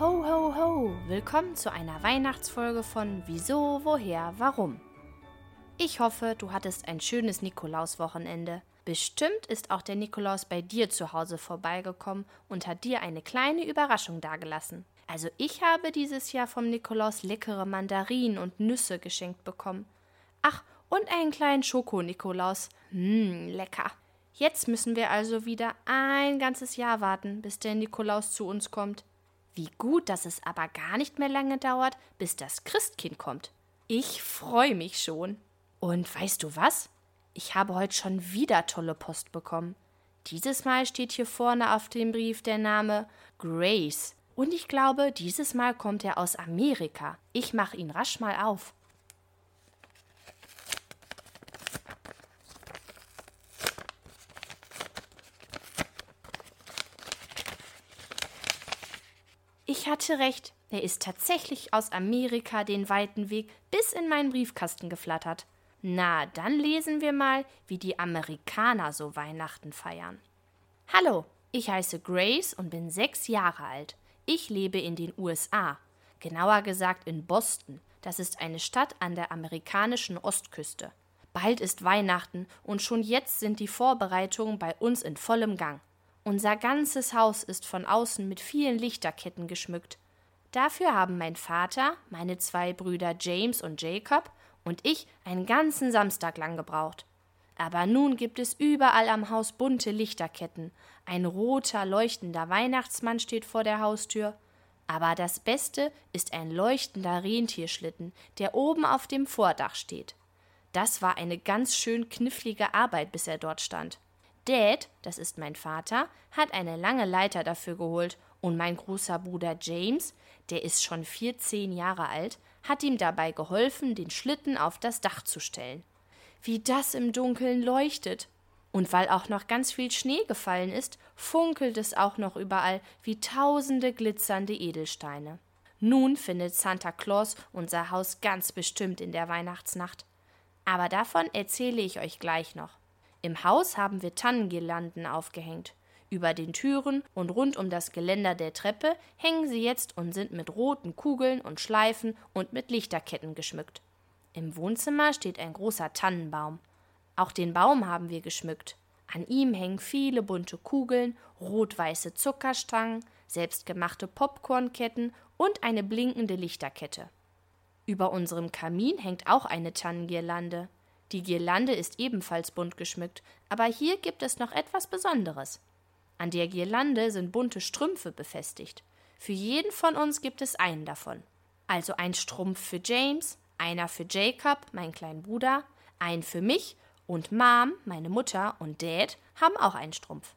Ho, ho, ho! Willkommen zu einer Weihnachtsfolge von Wieso, Woher, Warum. Ich hoffe, du hattest ein schönes Nikolauswochenende. Bestimmt ist auch der Nikolaus bei dir zu Hause vorbeigekommen und hat dir eine kleine Überraschung dagelassen. Also ich habe dieses Jahr vom Nikolaus leckere Mandarinen und Nüsse geschenkt bekommen. Ach, und einen kleinen Schoko-Nikolaus. Mmm, lecker. Jetzt müssen wir also wieder ein ganzes Jahr warten, bis der Nikolaus zu uns kommt. Wie gut, dass es aber gar nicht mehr lange dauert, bis das Christkind kommt. Ich freue mich schon. Und weißt du was? Ich habe heute schon wieder tolle Post bekommen. Dieses Mal steht hier vorne auf dem Brief der Name Grace. Und ich glaube, dieses Mal kommt er aus Amerika. Ich mache ihn rasch mal auf. Ich hatte recht, er ist tatsächlich aus Amerika den weiten Weg bis in meinen Briefkasten geflattert. Na, dann lesen wir mal, wie die Amerikaner so Weihnachten feiern. Hallo, ich heiße Grace und bin sechs Jahre alt. Ich lebe in den USA, genauer gesagt in Boston. Das ist eine Stadt an der amerikanischen Ostküste. Bald ist Weihnachten und schon jetzt sind die Vorbereitungen bei uns in vollem Gang. Unser ganzes Haus ist von außen mit vielen Lichterketten geschmückt. Dafür haben mein Vater, meine zwei Brüder James und Jacob und ich einen ganzen Samstag lang gebraucht. Aber nun gibt es überall am Haus bunte Lichterketten. Ein roter, leuchtender Weihnachtsmann steht vor der Haustür. Aber das Beste ist ein leuchtender Rentierschlitten, der oben auf dem Vordach steht. Das war eine ganz schön knifflige Arbeit, bis er dort stand. Dad, das ist mein Vater, hat eine lange Leiter dafür geholt und mein großer Bruder James, der ist schon 14 Jahre alt, hat ihm dabei geholfen, den Schlitten auf das Dach zu stellen. Wie das im Dunkeln leuchtet. Und weil auch noch ganz viel Schnee gefallen ist, funkelt es auch noch überall wie tausende glitzernde Edelsteine. Nun findet Santa Claus unser Haus ganz bestimmt in der Weihnachtsnacht. Aber davon erzähle ich euch gleich noch. Im Haus haben wir Tannengirlanden aufgehängt. Über den Türen und rund um das Geländer der Treppe hängen sie jetzt und sind mit roten Kugeln und Schleifen und mit Lichterketten geschmückt. Im Wohnzimmer steht ein großer Tannenbaum. Auch den Baum haben wir geschmückt. An ihm hängen viele bunte Kugeln, rot-weiße Zuckerstangen, selbstgemachte Popcornketten und eine blinkende Lichterkette. Über unserem Kamin hängt auch eine Tannengirlande. Die Girlande ist ebenfalls bunt geschmückt, aber hier gibt es noch etwas Besonderes. An der Girlande sind bunte Strümpfe befestigt. Für jeden von uns gibt es einen davon. Also ein Strumpf für James, einer für Jacob, meinen kleinen Bruder, einen für mich und Mom, meine Mutter und Dad haben auch einen Strumpf.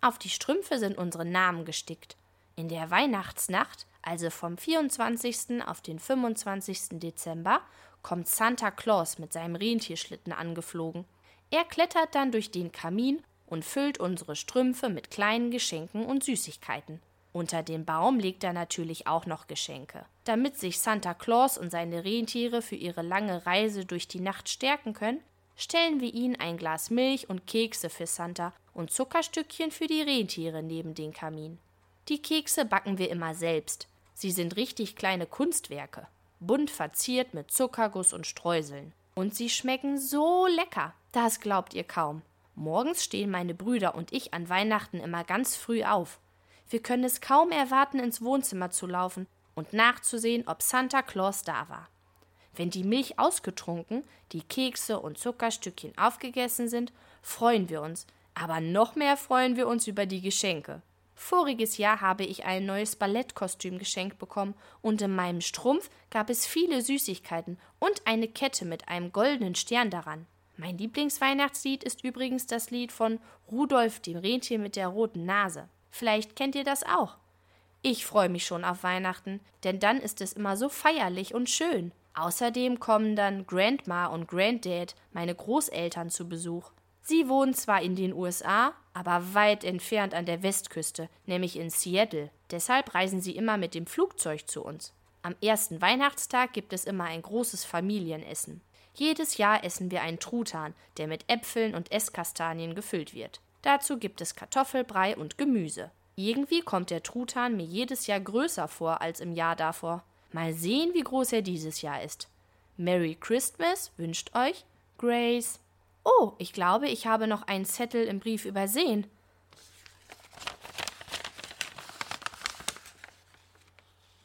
Auf die Strümpfe sind unsere Namen gestickt. In der Weihnachtsnacht, also vom 24. auf den 25. Dezember, kommt Santa Claus mit seinem Rentierschlitten angeflogen. Er klettert dann durch den Kamin und füllt unsere Strümpfe mit kleinen Geschenken und Süßigkeiten. Unter den Baum legt er natürlich auch noch Geschenke. Damit sich Santa Claus und seine Rentiere für ihre lange Reise durch die Nacht stärken können, stellen wir ihnen ein Glas Milch und Kekse für Santa und Zuckerstückchen für die Rentiere neben den Kamin. Die Kekse backen wir immer selbst. Sie sind richtig kleine Kunstwerke bunt verziert mit Zuckerguss und Streuseln. Und sie schmecken so lecker, das glaubt ihr kaum. Morgens stehen meine Brüder und ich an Weihnachten immer ganz früh auf. Wir können es kaum erwarten, ins Wohnzimmer zu laufen und nachzusehen, ob Santa Claus da war. Wenn die Milch ausgetrunken, die Kekse und Zuckerstückchen aufgegessen sind, freuen wir uns, aber noch mehr freuen wir uns über die Geschenke. Voriges Jahr habe ich ein neues Ballettkostüm geschenkt bekommen und in meinem Strumpf gab es viele Süßigkeiten und eine Kette mit einem goldenen Stern daran. Mein Lieblingsweihnachtslied ist übrigens das Lied von Rudolf dem Rentier mit der roten Nase. Vielleicht kennt ihr das auch. Ich freue mich schon auf Weihnachten, denn dann ist es immer so feierlich und schön. Außerdem kommen dann Grandma und Granddad, meine Großeltern, zu Besuch. Sie wohnen zwar in den USA, aber weit entfernt an der Westküste, nämlich in Seattle. Deshalb reisen sie immer mit dem Flugzeug zu uns. Am ersten Weihnachtstag gibt es immer ein großes Familienessen. Jedes Jahr essen wir einen Truthahn, der mit Äpfeln und Esskastanien gefüllt wird. Dazu gibt es Kartoffelbrei und Gemüse. Irgendwie kommt der Truthahn mir jedes Jahr größer vor als im Jahr davor. Mal sehen, wie groß er dieses Jahr ist. Merry Christmas wünscht euch Grace. Oh, ich glaube, ich habe noch einen Zettel im Brief übersehen.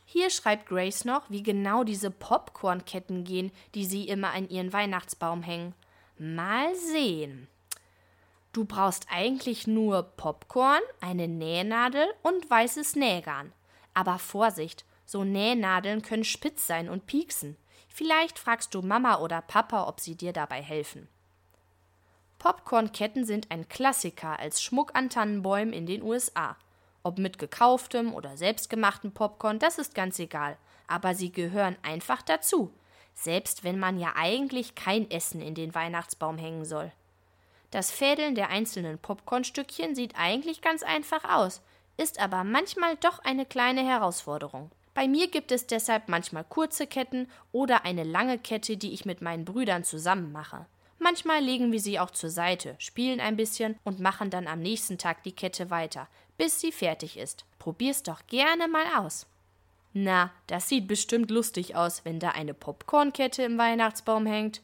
Hier schreibt Grace noch, wie genau diese Popcornketten gehen, die sie immer an ihren Weihnachtsbaum hängen. Mal sehen. Du brauchst eigentlich nur Popcorn, eine Nähnadel und weißes Nähgarn. Aber Vorsicht, so Nähnadeln können spitz sein und pieksen. Vielleicht fragst du Mama oder Papa, ob sie dir dabei helfen. Popcornketten sind ein Klassiker als Schmuck an Tannenbäumen in den USA. Ob mit gekauftem oder selbstgemachtem Popcorn, das ist ganz egal, aber sie gehören einfach dazu, selbst wenn man ja eigentlich kein Essen in den Weihnachtsbaum hängen soll. Das Fädeln der einzelnen Popcornstückchen sieht eigentlich ganz einfach aus, ist aber manchmal doch eine kleine Herausforderung. Bei mir gibt es deshalb manchmal kurze Ketten oder eine lange Kette, die ich mit meinen Brüdern zusammen mache. Manchmal legen wir sie auch zur Seite, spielen ein bisschen und machen dann am nächsten Tag die Kette weiter, bis sie fertig ist. Probier's doch gerne mal aus. Na, das sieht bestimmt lustig aus, wenn da eine Popcornkette im Weihnachtsbaum hängt.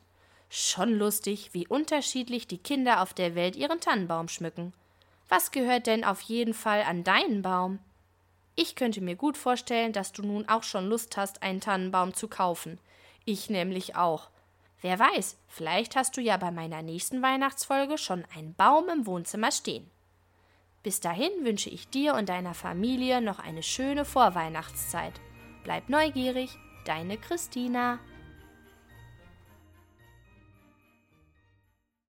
Schon lustig, wie unterschiedlich die Kinder auf der Welt ihren Tannenbaum schmücken. Was gehört denn auf jeden Fall an deinen Baum? Ich könnte mir gut vorstellen, dass du nun auch schon Lust hast, einen Tannenbaum zu kaufen. Ich nämlich auch. Wer weiß, vielleicht hast du ja bei meiner nächsten Weihnachtsfolge schon einen Baum im Wohnzimmer stehen. Bis dahin wünsche ich dir und deiner Familie noch eine schöne Vorweihnachtszeit. Bleib neugierig, deine Christina.